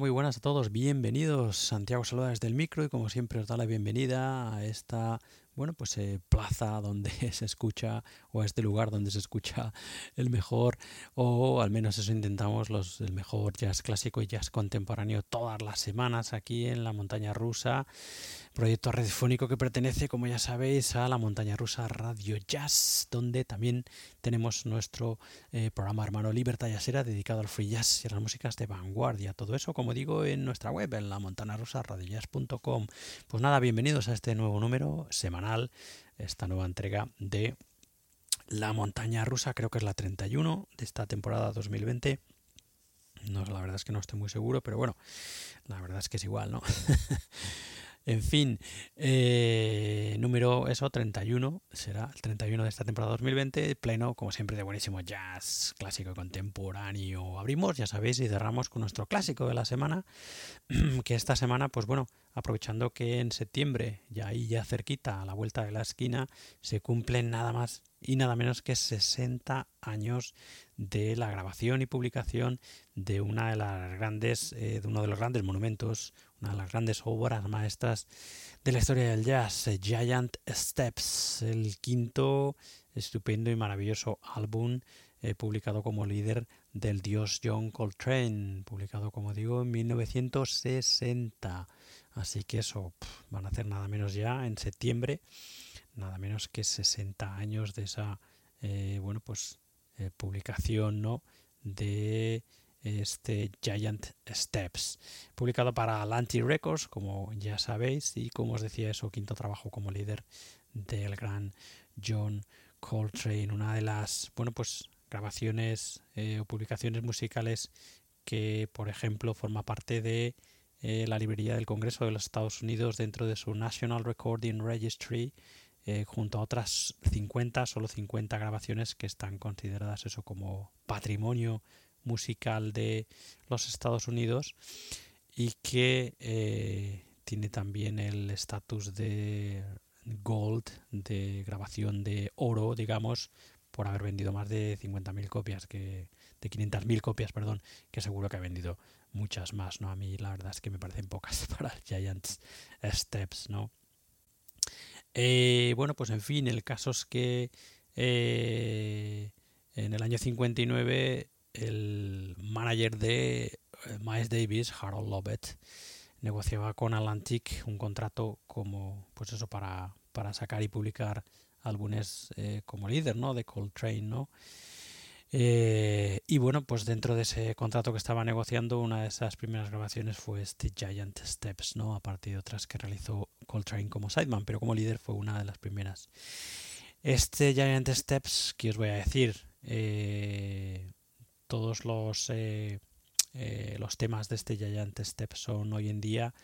Muy buenas a todos, bienvenidos. Santiago saluda desde el micro y como siempre os da la bienvenida a esta bueno, pues eh, plaza donde se escucha o a este lugar donde se escucha el mejor al menos eso intentamos los el mejor jazz clásico y jazz contemporáneo todas las semanas aquí en la montaña rusa. Proyecto radiofónico que pertenece como ya sabéis a la montaña rusa Radio Jazz donde también tenemos nuestro eh, programa hermano Libertad Jazzera dedicado al free jazz y a las músicas de vanguardia. Todo eso como digo en nuestra web en la montaña rusa radiojazz.com pues nada bienvenidos a este nuevo número semanal esta nueva entrega de La montaña rusa, creo que es la 31 de esta temporada 2020. No, la verdad es que no estoy muy seguro, pero bueno, la verdad es que es igual, ¿no? En fin, eh, número eso, 31, será el 31 de esta temporada 2020, pleno, como siempre, de buenísimo jazz clásico y contemporáneo. Abrimos, ya sabéis, y cerramos con nuestro clásico de la semana, que esta semana, pues bueno, aprovechando que en septiembre, ya ahí ya cerquita, a la vuelta de la esquina, se cumplen nada más y nada menos que 60 años de la grabación y publicación de una de las grandes, eh, de uno de los grandes monumentos, de las grandes obras maestras de la historia del jazz, eh, Giant Steps, el quinto estupendo y maravilloso álbum eh, publicado como líder del dios John Coltrane, publicado como digo en 1960. Así que eso van a hacer nada menos ya en septiembre nada menos que 60 años de esa eh, bueno pues publicación no de este Giant Steps publicado para Atlantic Records como ya sabéis y como os decía eso quinto trabajo como líder del gran John Coltrane. Una de las bueno pues grabaciones eh, o publicaciones musicales que por ejemplo forma parte de la librería del Congreso de los Estados Unidos dentro de su National Recording Registry eh, junto a otras 50, solo 50 grabaciones que están consideradas eso como patrimonio musical de los Estados Unidos y que eh, tiene también el estatus de gold, de grabación de oro, digamos, por haber vendido más de 50.000 copias, que, de 500.000 copias, perdón, que seguro que ha vendido muchas más, ¿no? A mí la verdad es que me parecen pocas para Giants Steps, ¿no? Eh, bueno, pues en fin, el caso es que eh, en el año 59 el manager de eh, Miles Davis, Harold Lovett, negociaba con Atlantic un contrato como, pues eso, para, para sacar y publicar álbumes como líder, ¿no? De Coltrane, ¿no? Eh, y bueno, pues dentro de ese contrato que estaba negociando, una de esas primeras grabaciones fue este Giant Steps, ¿no? Aparte de otras que realizó Coltrane como sideman, pero como líder fue una de las primeras. Este Giant Steps, que os voy a decir, eh, todos los, eh, los temas de este Giant Steps son hoy en día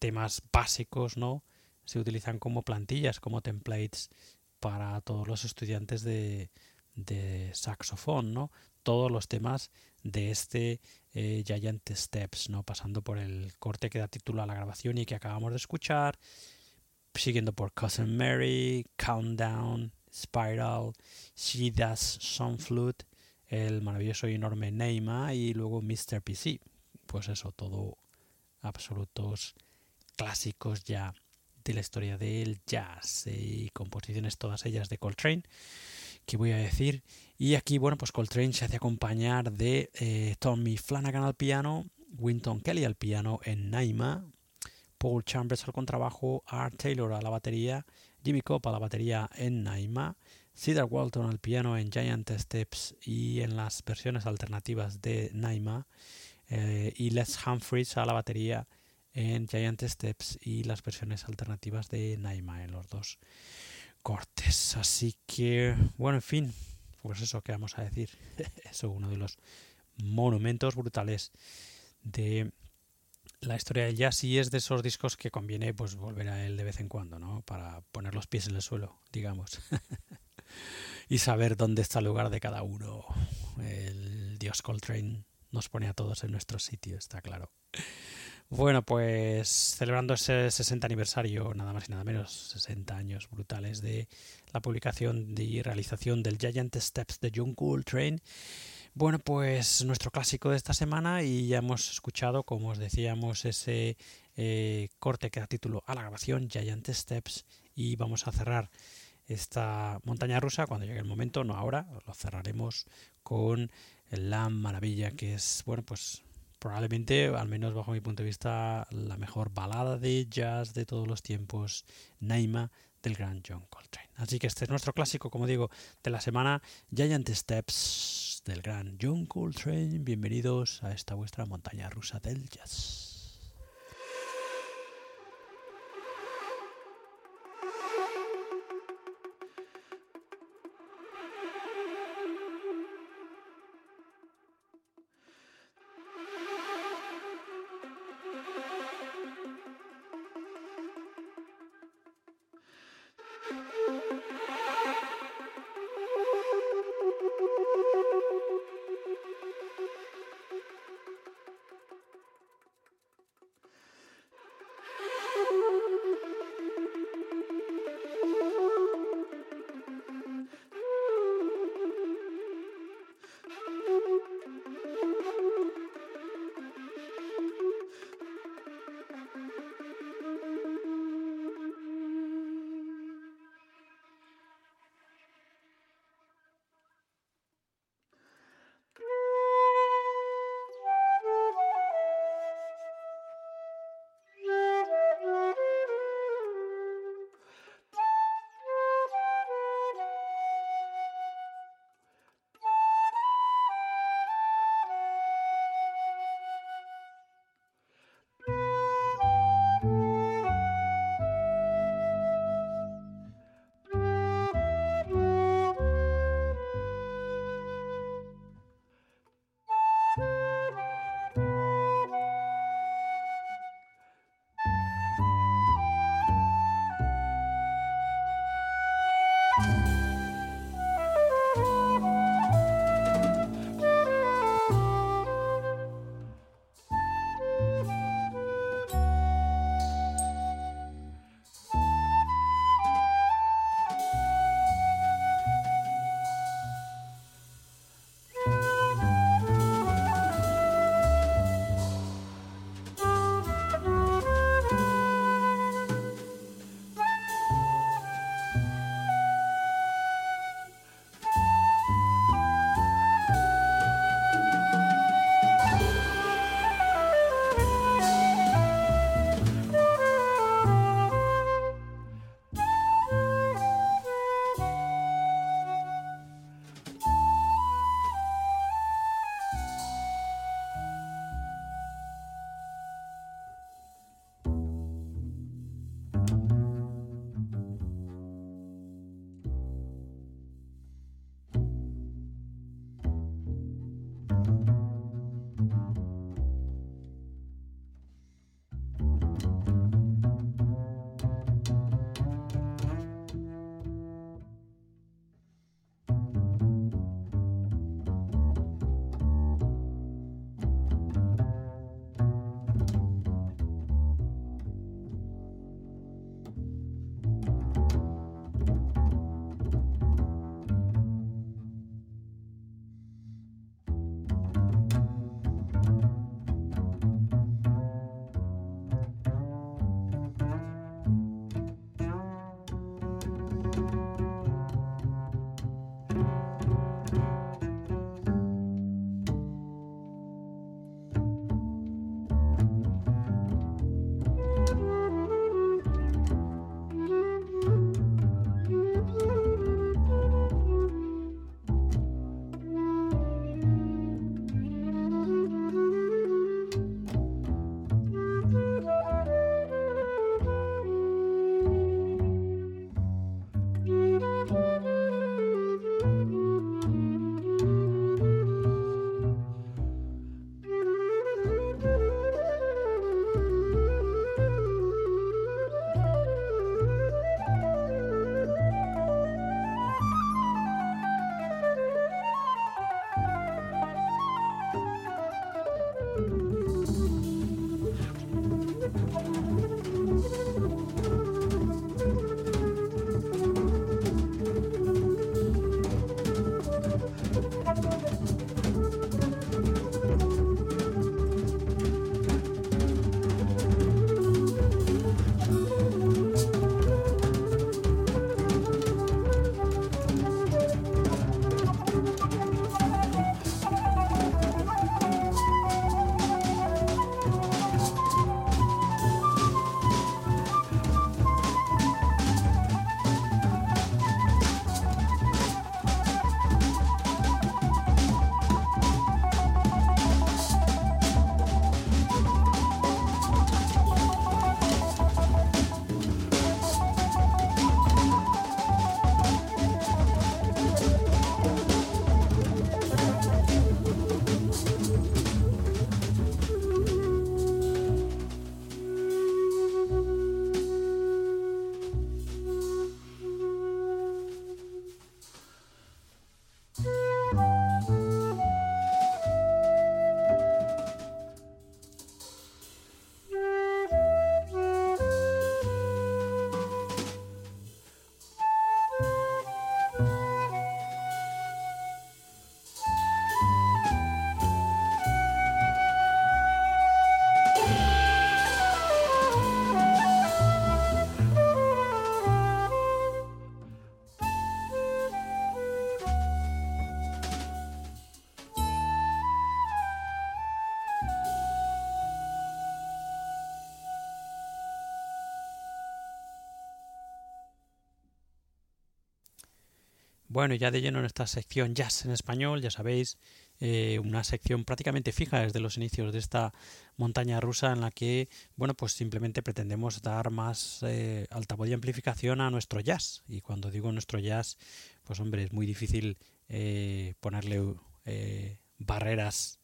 temas básicos, ¿no? Se utilizan como plantillas, como templates para todos los estudiantes de, de saxofón, ¿no? Todos los temas de este eh, Giant Steps, ¿no? Pasando por el corte que da título a la grabación y que acabamos de escuchar, siguiendo por Cousin Mary, Countdown, Spiral, She Does Some Flute, el maravilloso y enorme Neymar y luego Mr. PC. Pues eso, todo absolutos clásicos ya de la historia del jazz y composiciones todas ellas de Coltrane que voy a decir. Y aquí, bueno, pues Coltrane se hace acompañar de eh, Tommy Flanagan al piano, Winton Kelly al piano en Naima, Paul Chambers al contrabajo, Art Taylor a la batería, Jimmy Cobb a la batería en Naima, Cedar Walton al piano en Giant Steps y en las versiones alternativas de Naima, eh, y Les Humphries a la batería en Giant Steps y las versiones alternativas de Naima en los dos cortes. Así que, bueno, en fin, pues eso que vamos a decir. eso uno de los monumentos brutales de la historia del jazz y es de esos discos que conviene pues volver a él de vez en cuando, ¿no? Para poner los pies en el suelo, digamos. y saber dónde está el lugar de cada uno. El dios Coltrane nos pone a todos en nuestro sitio, está claro. Bueno, pues celebrando ese 60 aniversario, nada más y nada menos, 60 años brutales de la publicación y realización del Giant Steps de John Coltrane, Bueno, pues nuestro clásico de esta semana y ya hemos escuchado, como os decíamos, ese eh, corte que da título a la grabación, Giant Steps, y vamos a cerrar esta montaña rusa cuando llegue el momento, no ahora, lo cerraremos con la maravilla que es, bueno, pues probablemente, al menos bajo mi punto de vista, la mejor balada de jazz de todos los tiempos, Naima del gran John Coltrane. Así que este es nuestro clásico, como digo, de la semana, Giant Steps del gran John Coltrane. Bienvenidos a esta vuestra montaña rusa del jazz. Bueno, ya de lleno en esta sección Jazz en español, ya sabéis, eh, una sección prácticamente fija desde los inicios de esta montaña rusa en la que, bueno, pues simplemente pretendemos dar más eh, altavoz y amplificación a nuestro jazz. Y cuando digo nuestro jazz, pues hombre, es muy difícil eh, ponerle eh, barreras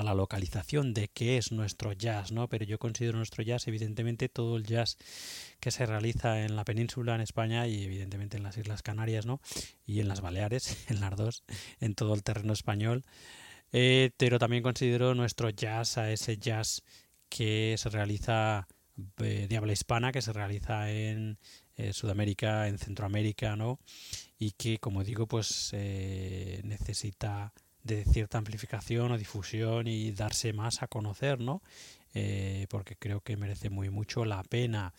a la localización de qué es nuestro jazz, ¿no? Pero yo considero nuestro jazz, evidentemente, todo el jazz que se realiza en la península, en España y evidentemente en las Islas Canarias, ¿no? Y en las Baleares, en las dos, en todo el terreno español. Eh, pero también considero nuestro jazz a ese jazz que se realiza eh, de habla hispana, que se realiza en eh, Sudamérica, en Centroamérica, ¿no? Y que, como digo, pues necesita de cierta amplificación o difusión y darse más a conocer, ¿no? Eh, porque creo que merece muy mucho la pena.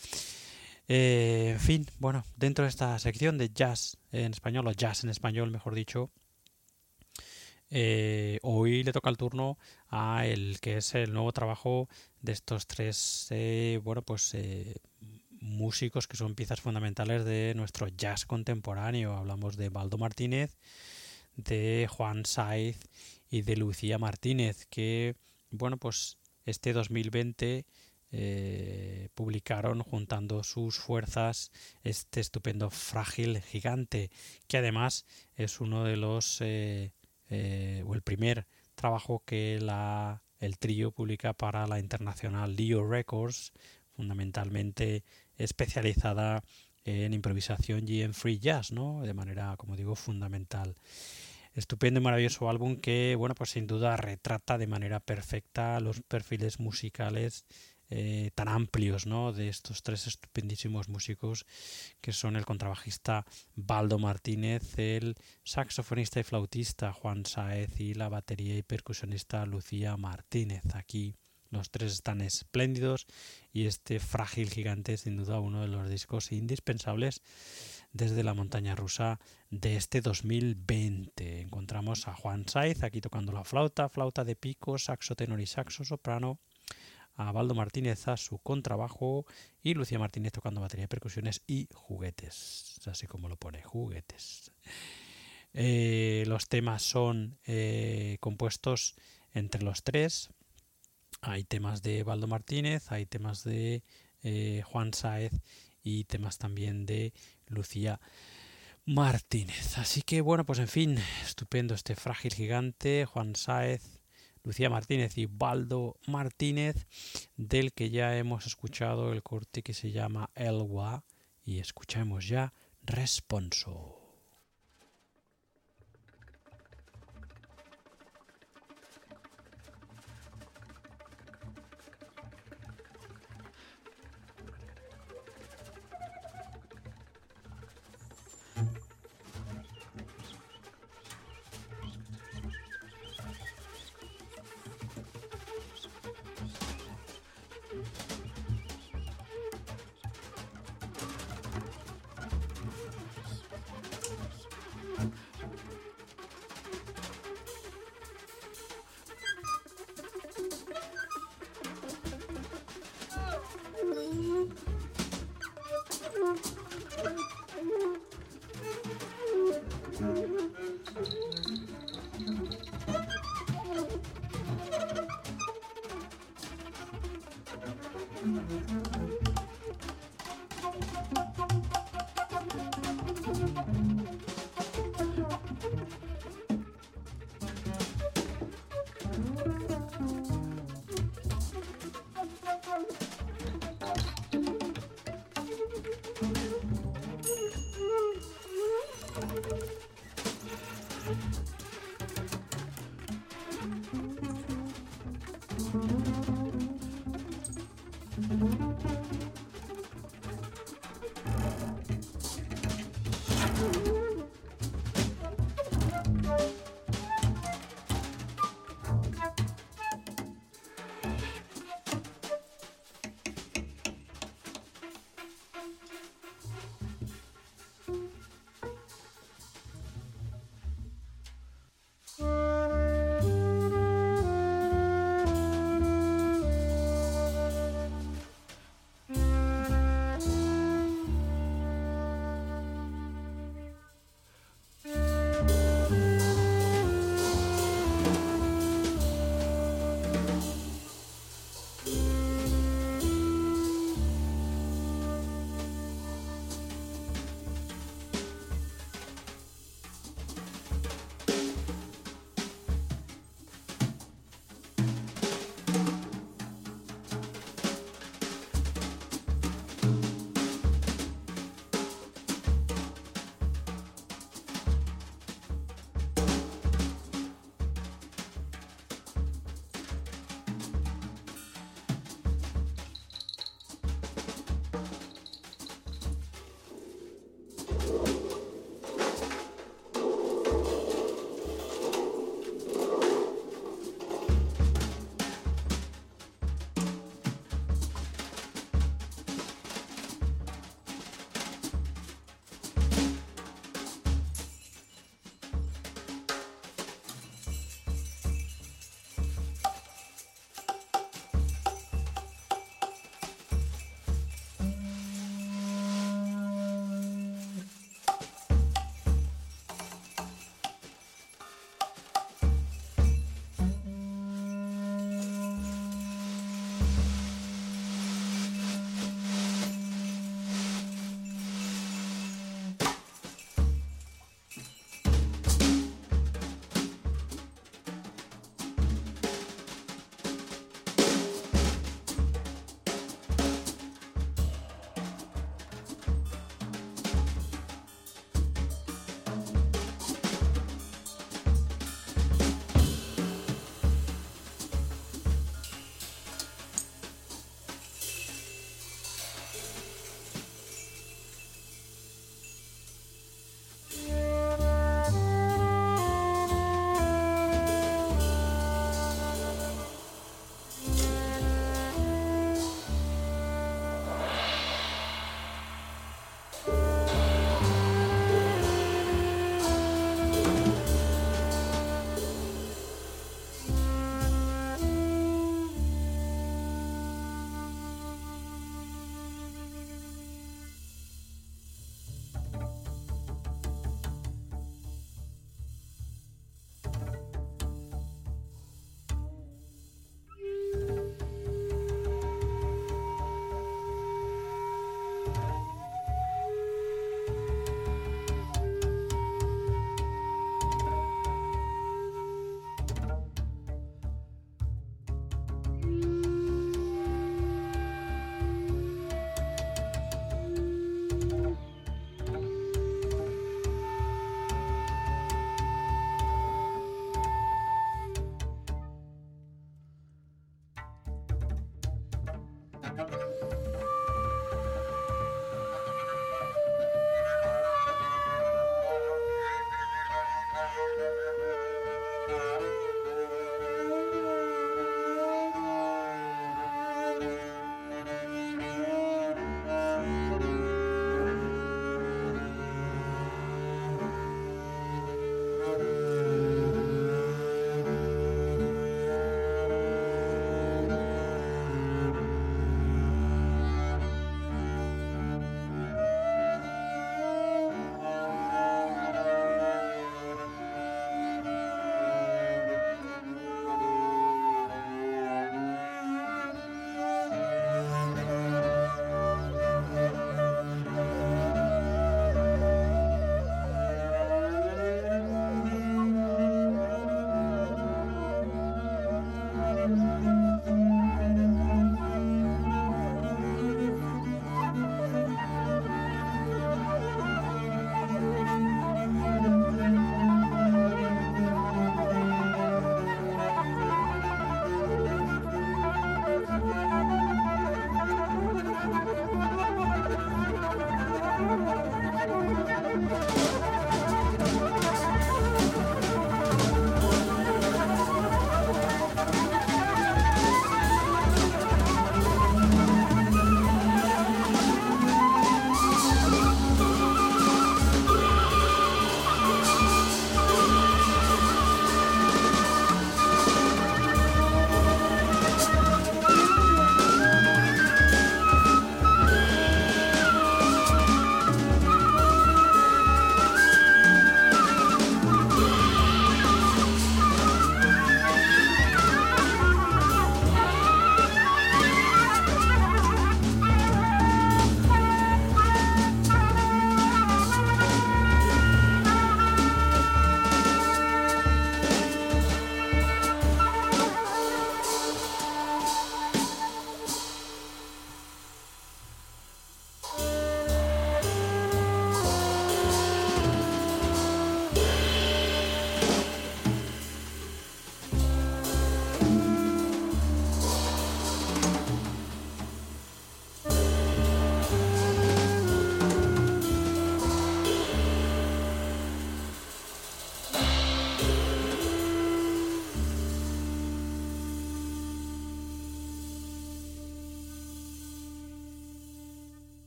Eh, en fin, bueno, dentro de esta sección de jazz en español, o jazz en español, mejor dicho, eh, hoy le toca el turno a el que es el nuevo trabajo de estos tres, bueno, pues músicos que son piezas fundamentales de nuestro jazz contemporáneo. Hablamos de Baldo Martínez, de Juan Saiz y de Lucía Martínez, que, bueno, pues este 2020 eh, publicaron juntando sus fuerzas este estupendo frágil gigante, que además es uno de los, eh, eh, o el primer trabajo que la, el trío publica para la internacional Leo Records, fundamentalmente especializada en improvisación y en free jazz, ¿no? De manera, como digo, fundamental. Estupendo y maravilloso álbum que, bueno, pues sin duda retrata de manera perfecta los perfiles musicales eh, tan amplios, ¿no? De estos tres estupendísimos músicos que son el contrabajista Baldo Martínez, el saxofonista y flautista Juan Saez y la batería y percusionista Lucía Martínez. Aquí los tres están espléndidos y este frágil gigante es sin duda uno de los discos indispensables desde la montaña rusa de este 2020. Encontramos a Juan Saiz aquí tocando la flauta, flauta de pico, saxo tenor y saxo soprano, a Baldo Martínez a su contrabajo y Lucía Martínez tocando batería percusiones y juguetes, así como lo pone, juguetes. Eh, los temas son eh, compuestos entre los tres hay temas de Baldo Martínez, hay temas de eh, Juan Saez y temas también de Lucía Martínez. Así que bueno, pues en fin, estupendo este frágil gigante, Juan Saez, Lucía Martínez y Baldo Martínez, del que ya hemos escuchado el corte que se llama Elwa y escuchamos ya Responso.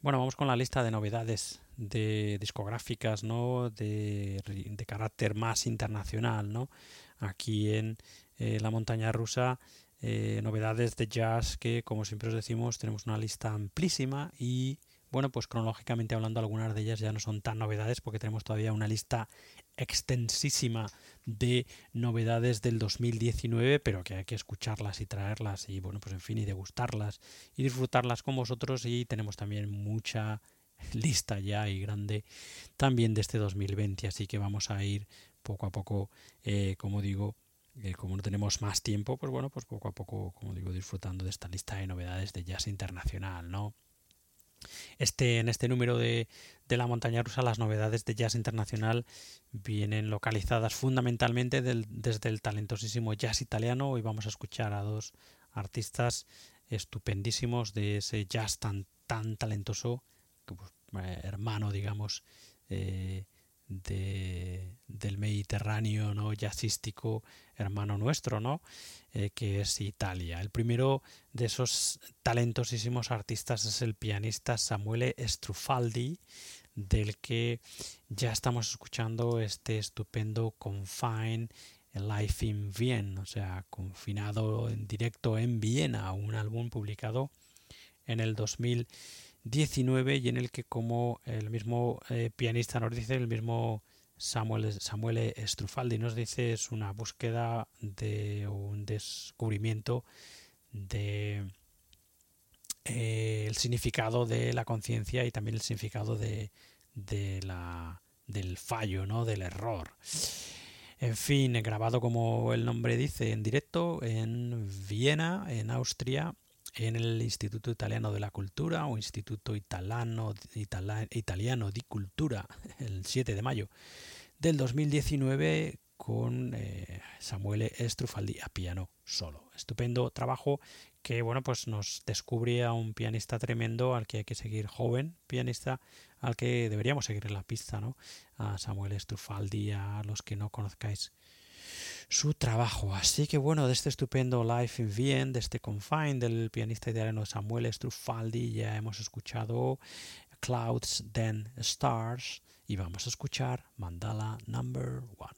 Bueno, vamos con la lista de novedades de discográficas, ¿no? De, carácter más internacional, ¿no? Aquí en eh, la montaña rusa, eh, novedades de jazz que, como siempre os decimos, tenemos una lista amplísima y bueno, pues cronológicamente hablando, algunas de ellas ya no son tan novedades porque tenemos todavía una lista extensísima de novedades del 2019, pero que hay que escucharlas y traerlas y bueno, pues en fin, y degustarlas y disfrutarlas con vosotros y tenemos también mucha lista ya y grande también de este 2020, así que vamos a ir poco a poco, eh, como digo, eh, como no tenemos más tiempo, pues bueno, pues poco a poco, como digo, disfrutando de esta lista de novedades de jazz internacional, ¿no? Este, en este número de, de, la montaña rusa las novedades de jazz internacional vienen localizadas fundamentalmente desde el talentosísimo jazz italiano. Hoy vamos a escuchar a dos artistas estupendísimos de ese jazz tan, tan talentoso, pues, hermano, digamos, eh, de, del Mediterráneo no jazzístico hermano nuestro, ¿no? Eh, que es Italia. El primero de esos talentosísimos artistas es el pianista Samuele Strufaldi, del que ya estamos escuchando este estupendo Confine Life in Vienna, o sea, confinado en directo en Viena, un álbum publicado en el 2000 19 y en el que como el mismo eh, pianista nos dice, el mismo Samuel, Samuel Strufaldi nos dice, es una búsqueda de un descubrimiento de eh, el significado de la conciencia y también el significado de, del fallo, ¿no? del error. En fin, grabado como el nombre dice, en directo en Viena, en Austria, en el Instituto Italiano de la Cultura o Instituto Italiano, Italiano di Cultura el 7 de mayo del 2019 con eh, Samuele Strufaldi a piano solo. Estupendo trabajo que bueno pues nos descubre a un pianista tremendo al que hay que seguir joven pianista al que deberíamos seguir en la pista, ¿no? A Samuel Strufaldi, a los que no conozcáis su trabajo. Así que bueno, de este estupendo Life in Vienna, de este Confine del pianista italiano Samuel Strufaldi, ya hemos escuchado Clouds, Then Stars y vamos a escuchar Mandala Number One.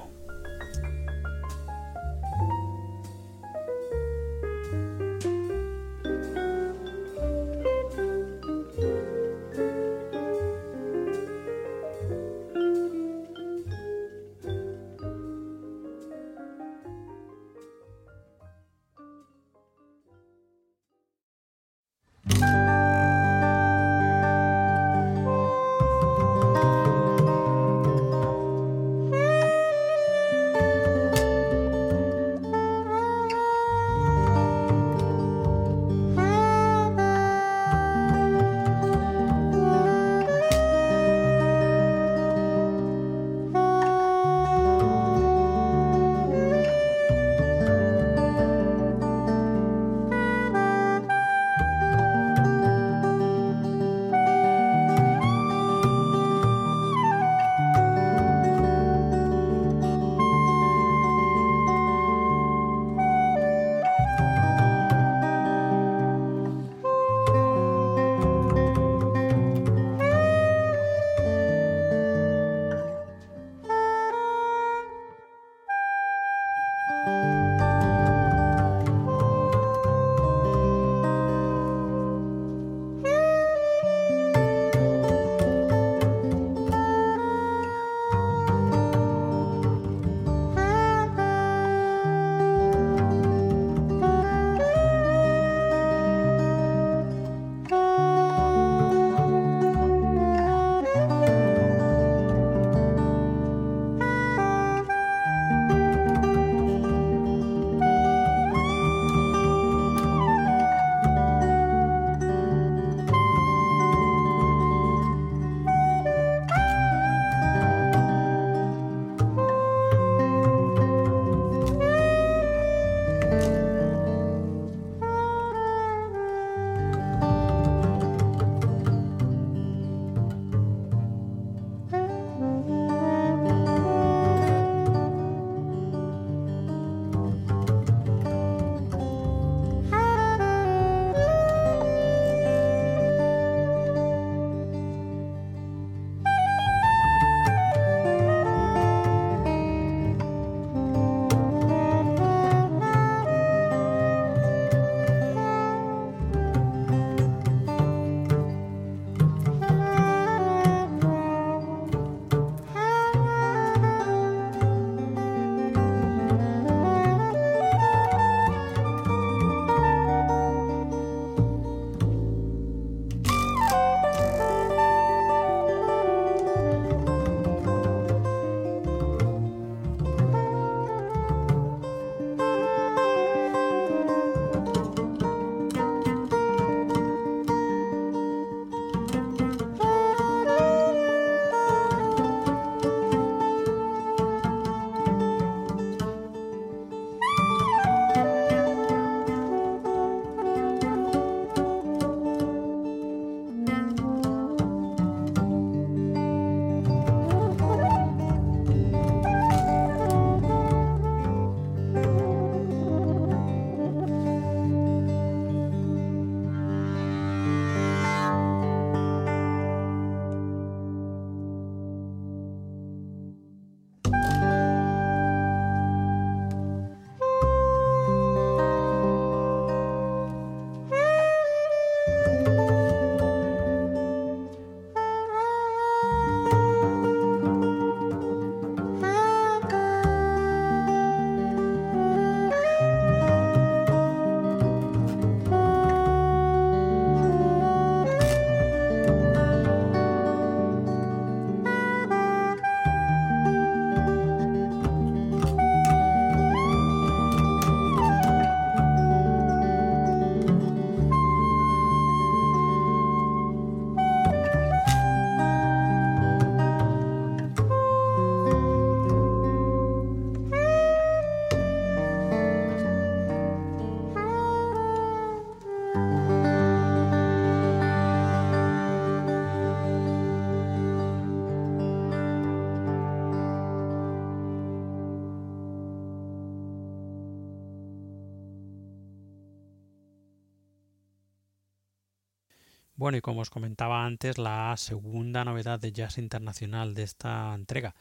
Y como os comentaba antes, la segunda novedad de jazz internacional de esta entrega.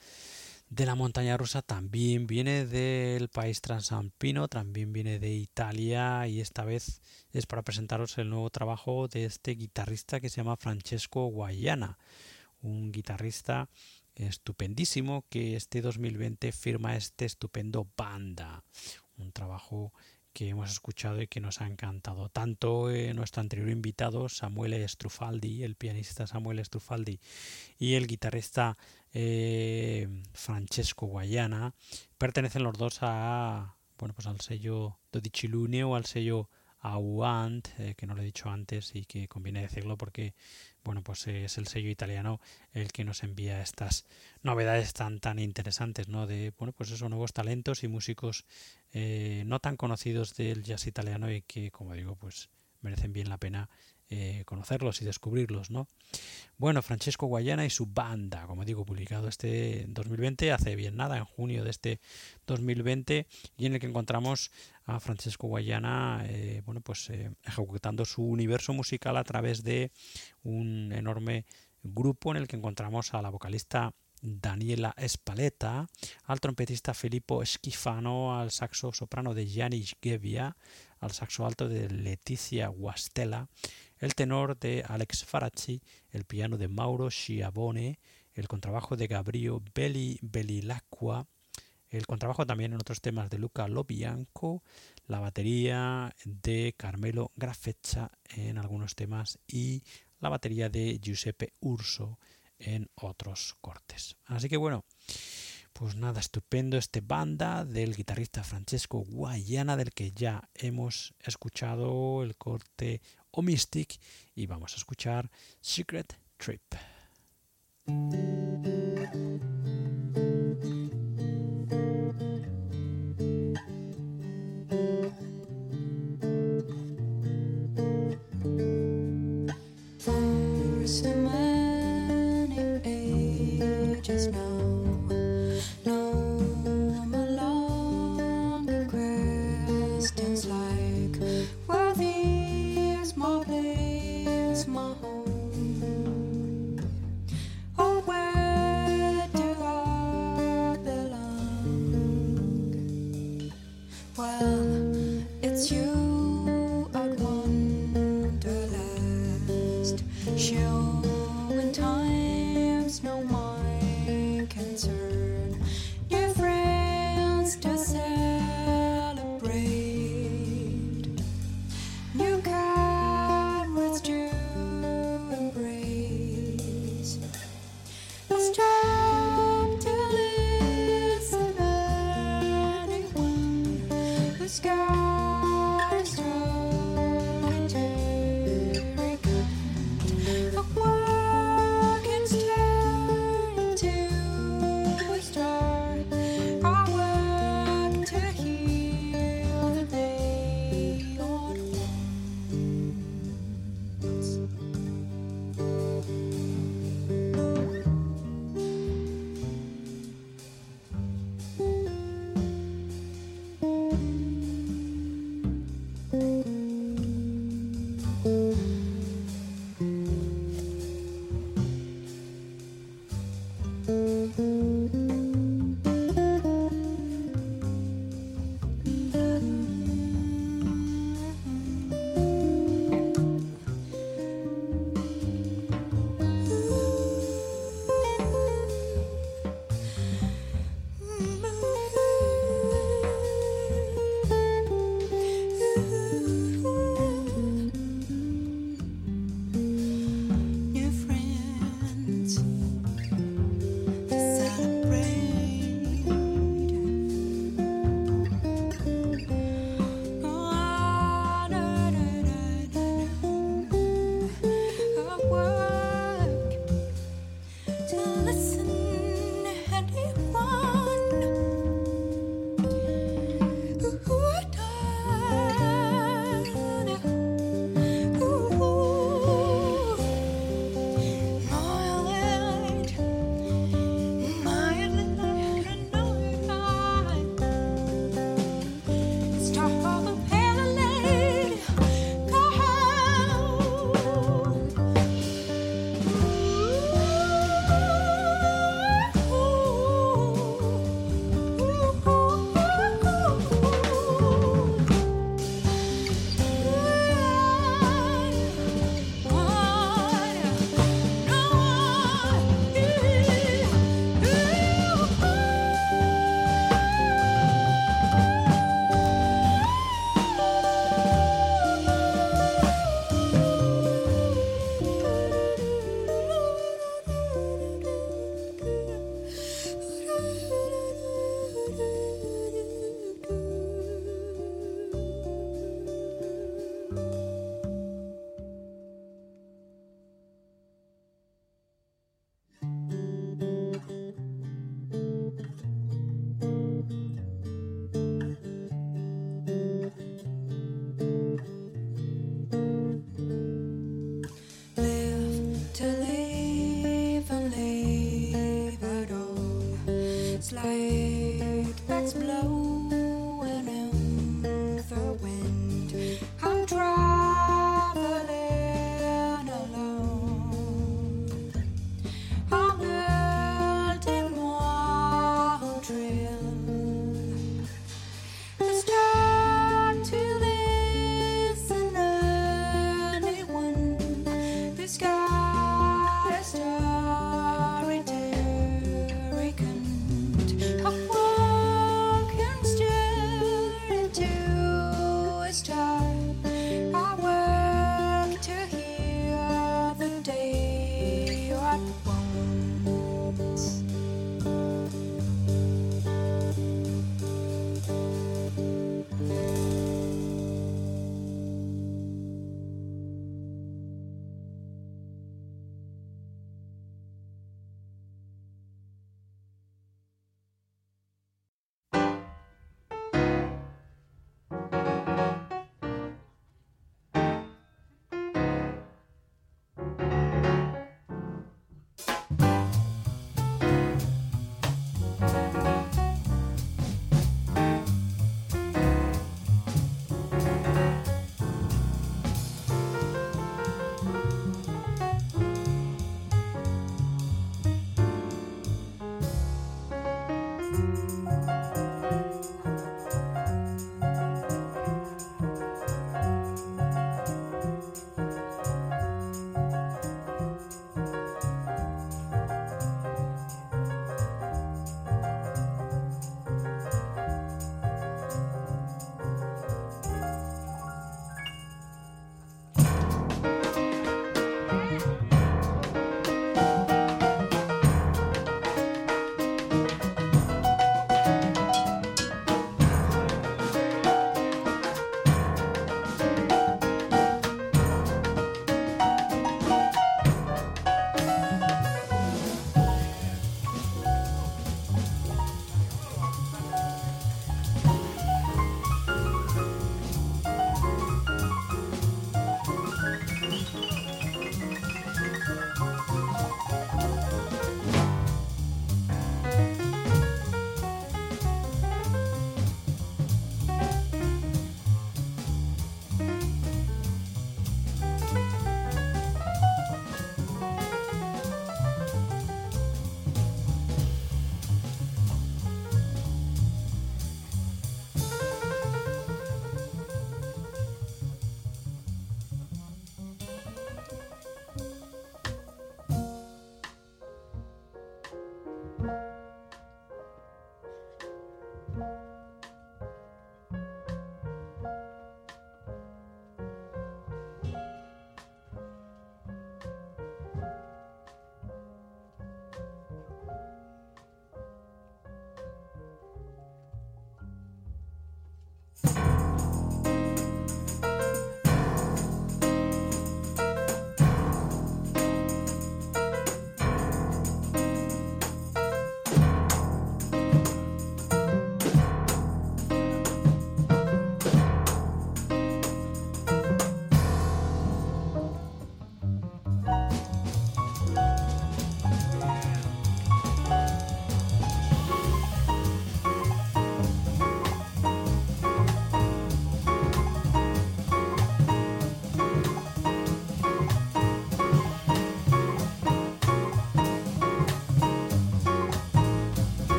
De la montaña rusa también viene del país transalpino, también viene de Italia y esta vez es para presentaros el nuevo trabajo de este guitarrista que se llama Francesco Guayana, un guitarrista estupendísimo que este 2020 firma este estupendo banda, un trabajo que hemos escuchado y que nos ha encantado. Tanto eh, nuestro anterior invitado, Samuel Strufaldi, el pianista Samuel Strufaldi, y el guitarrista eh, Francesco Guayana, pertenecen los dos a bueno pues al sello Dodicilune o al sello Auant, eh, que no lo he dicho antes y que conviene decirlo porque bueno pues es el sello italiano el que nos envía estas novedades tan tan interesantes no de bueno pues esos nuevos talentos y músicos eh, no tan conocidos del jazz italiano y que como digo pues merecen bien la pena eh, conocerlos y descubrirlos, ¿no? Bueno, Francesco Guayana y su banda, como digo, publicado este 2020, hace bien nada, en junio de este 2020, y en el que encontramos a Francesco Guayana, eh, bueno, pues eh, ejecutando su universo musical a través de un enorme grupo en el que encontramos a la vocalista Daniela Espaleta, al trompetista Filippo Schifano, al saxo soprano de Janis Gevia, al saxo alto de Leticia Guastella, el tenor de Alex Faracci, el piano de Mauro Schiavone, el contrabajo de Gabriel Belli Bellilacqua, el contrabajo también en otros temas de Luca Lobianco, la batería de Carmelo Grafeccia en algunos temas y la batería de Giuseppe Urso en otros cortes. Así que bueno, pues nada, estupendo este banda del guitarrista Francesco Guayana del que ya hemos escuchado el corte o Mystic y vamos a escuchar Secret Trip.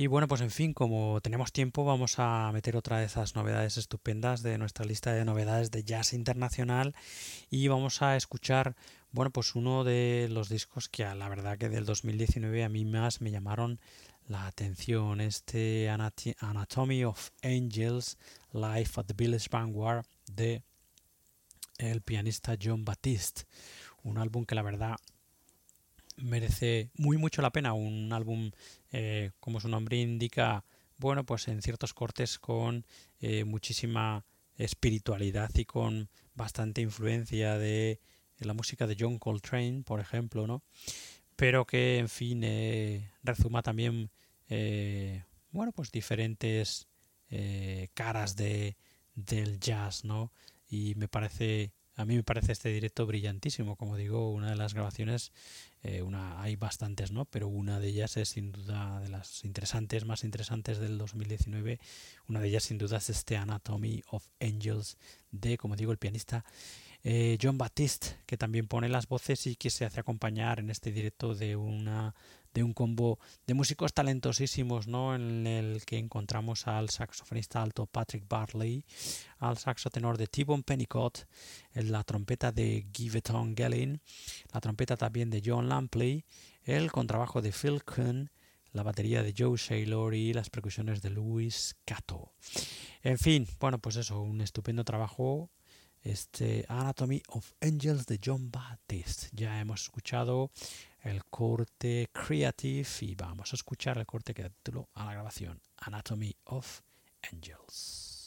Y bueno, pues en fin, como tenemos tiempo, vamos a meter otra de esas novedades estupendas de nuestra lista de novedades de jazz internacional y vamos a escuchar, bueno, pues uno de los discos que a la verdad que del 2019 a mí más me llamaron la atención, este Anatomy of Angels, Life at the Village Vanguard de el pianista John Batiste, un álbum que la verdad merece muy mucho la pena, un álbum eh, como su nombre indica, bueno, pues en ciertos cortes con eh, muchísima espiritualidad y con bastante influencia de la música de John Coltrane, por ejemplo, ¿no? Pero que, en fin, eh, rezuma también, bueno, pues diferentes caras de, del jazz, ¿no? Y me parece a mí me parece este directo brillantísimo, como digo, una de las grabaciones, eh, hay bastantes, ¿no? Pero una de ellas es sin duda de las interesantes, más interesantes del 2019. Una de ellas sin duda es este Anatomy of Angels de, como digo, el pianista eh, John Baptiste, que también pone las voces y que se hace acompañar en este directo de una de un combo de músicos talentosísimos, ¿no? En el que encontramos al saxofonista alto Patrick Barley, al saxo tenor de T-Bone Pennicott, en la trompeta de Giveton Gellin, la trompeta también de John Lampley, el contrabajo de Phil Kuhn, la batería de Joe Saylor y las percusiones de Louis Cato. En fin, bueno, pues eso, un estupendo trabajo este Anatomy of Angels de John Baptiste. Ya hemos escuchado el corte Creative y vamos a escuchar el corte que da título a la grabación Anatomy of Angels.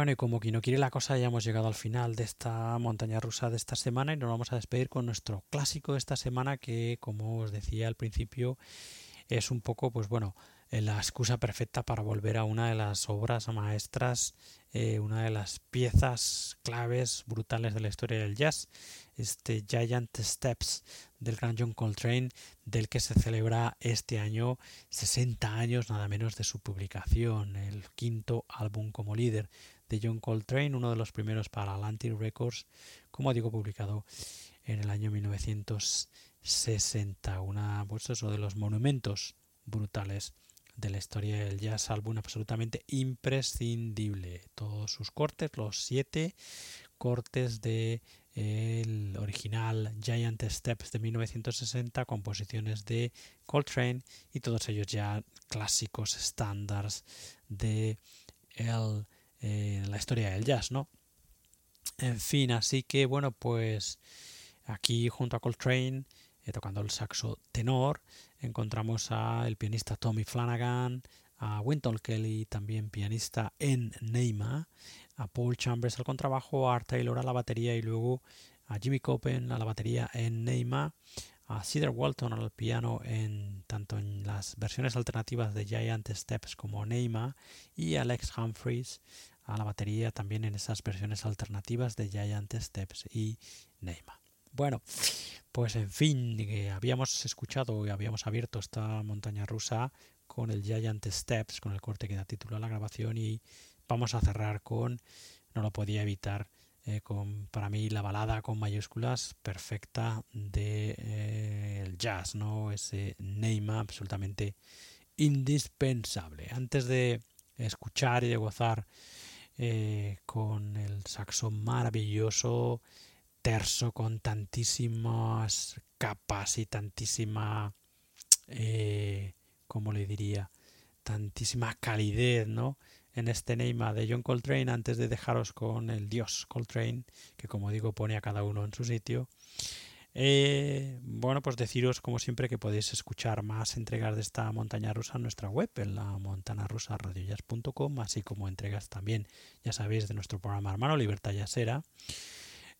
Bueno, y como que no quiere la cosa, ya hemos llegado al final de esta montaña rusa de esta semana y nos vamos a despedir con nuestro clásico de esta semana que, como os decía al principio, es un poco, pues bueno, eh, la excusa perfecta para volver a una de las obras maestras, eh, una de las piezas claves brutales de la historia del jazz, este Giant Steps del gran John Coltrane, del que se celebra este año 60 años nada menos de su publicación, el quinto álbum como líder de John Coltrane, uno de los primeros para Atlantic Records, como digo, publicado en el año 1960. Una, pues eso, de los monumentos brutales de la historia del jazz, álbum absolutamente imprescindible. Todos sus cortes, los siete cortes de el original Giant Steps de 1960, composiciones de Coltrane y todos ellos ya clásicos estándares de el, eh, la historia del jazz, ¿no? En fin, así que bueno, pues aquí junto a Coltrane, eh, tocando el saxo tenor, encontramos a el pianista Tommy Flanagan, a Winton Kelly, también pianista en Neymar, a Paul Chambers al contrabajo, a Art Taylor a la batería y luego a Jimmy Copen a la batería en Neymar, a Cedar Walton al piano en tanto en las versiones alternativas de Giant Steps como Neymar y Alex Humphries a la batería también en esas versiones alternativas de Giant Steps y Neymar. Bueno, pues en fin, habíamos escuchado y habíamos abierto esta montaña rusa con el Giant Steps, con el corte que da título a la grabación y vamos a cerrar con, no lo podía evitar, eh, con para mí la balada con mayúsculas perfecta de eh, jazz, ¿no? Ese Neymar absolutamente indispensable. Antes de escuchar y de gozar eh, con el saxo maravilloso, terso, con tantísimas capas y tantísima, ¿cómo le diría? Tantísima calidez, ¿no? En este Neymar de John Coltrane, antes de dejaros con el dios Coltrane, que como digo pone a cada uno en su sitio. Eh, bueno, pues deciros como siempre que podéis escuchar más entregas de esta montaña rusa en nuestra web, en la montanarusaradiojazz.com, así como entregas también, ya sabéis, de nuestro programa hermano Libertad Yasera.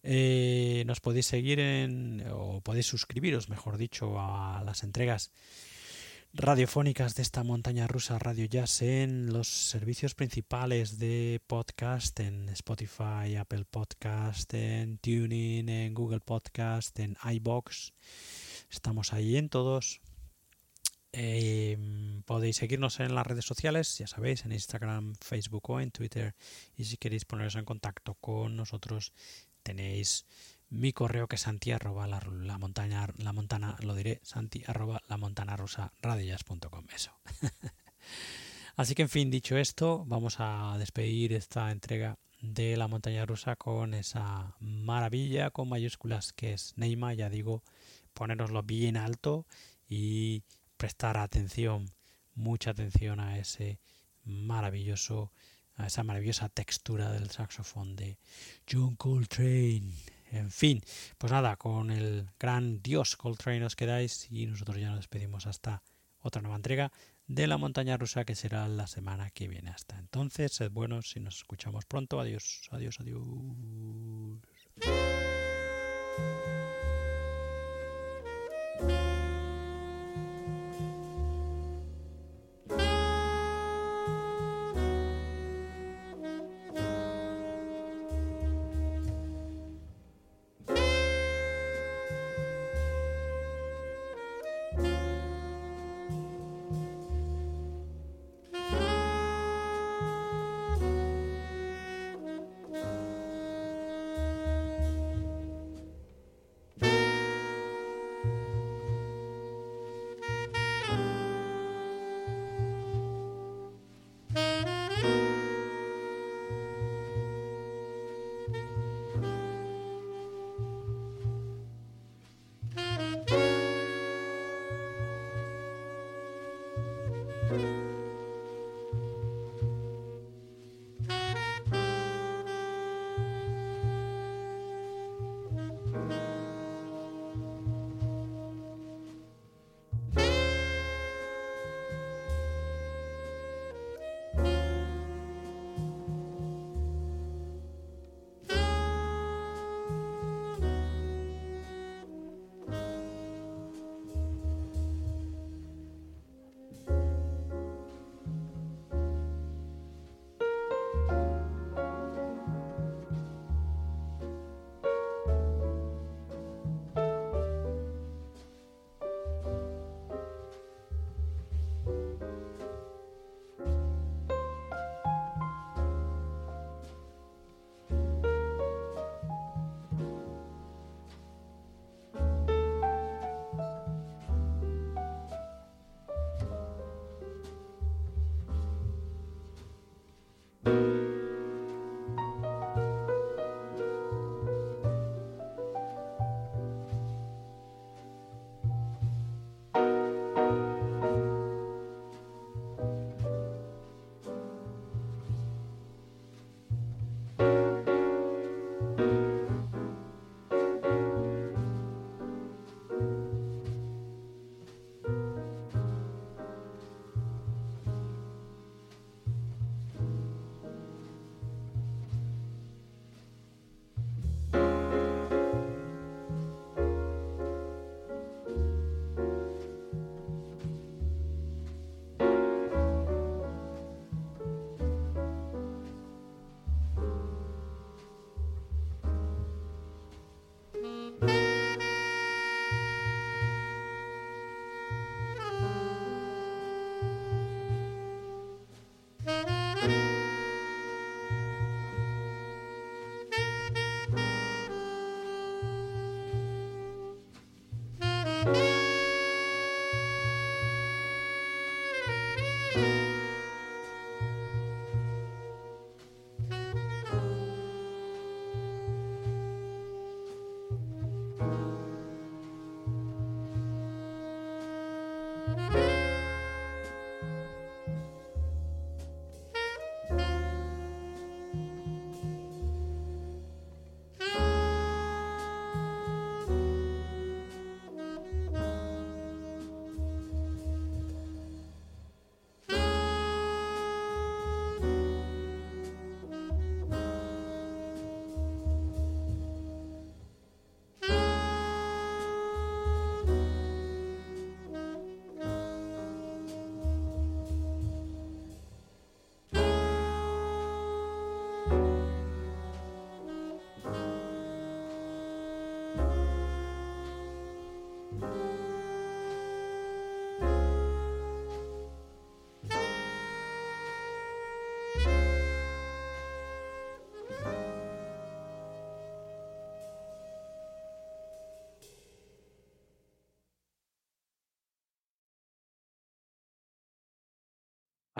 Eh, nos podéis seguir en, o podéis suscribiros, mejor dicho, a las entregas radiofónicas de esta montaña rusa Radio Jazz en los servicios principales de podcast, en Spotify, Apple Podcast, en Tuning, en Google Podcast, en iBox. Estamos ahí en todos. Em, podéis seguirnos en las redes sociales, ya sabéis, en Instagram, Facebook o en Twitter. Y si queréis poneros en contacto con nosotros, tenéis mi correo que es santi arroba la, montaña la montana lo diré santi arroba la montana rosa eso así que en fin dicho esto vamos a despedir esta entrega de la montaña rusa con esa maravilla con mayúsculas que es Neymar ya digo poneroslo bien alto y prestar atención mucha atención a ese maravilloso a esa maravillosa textura del saxofón de John Coltrane. En fin, pues nada, con el gran dios Coltrane os quedáis y nosotros ya nos despedimos hasta otra nueva entrega de la montaña rusa que será la semana que viene. Hasta entonces, sed buenos y nos escuchamos pronto. Adiós, adiós, adiós.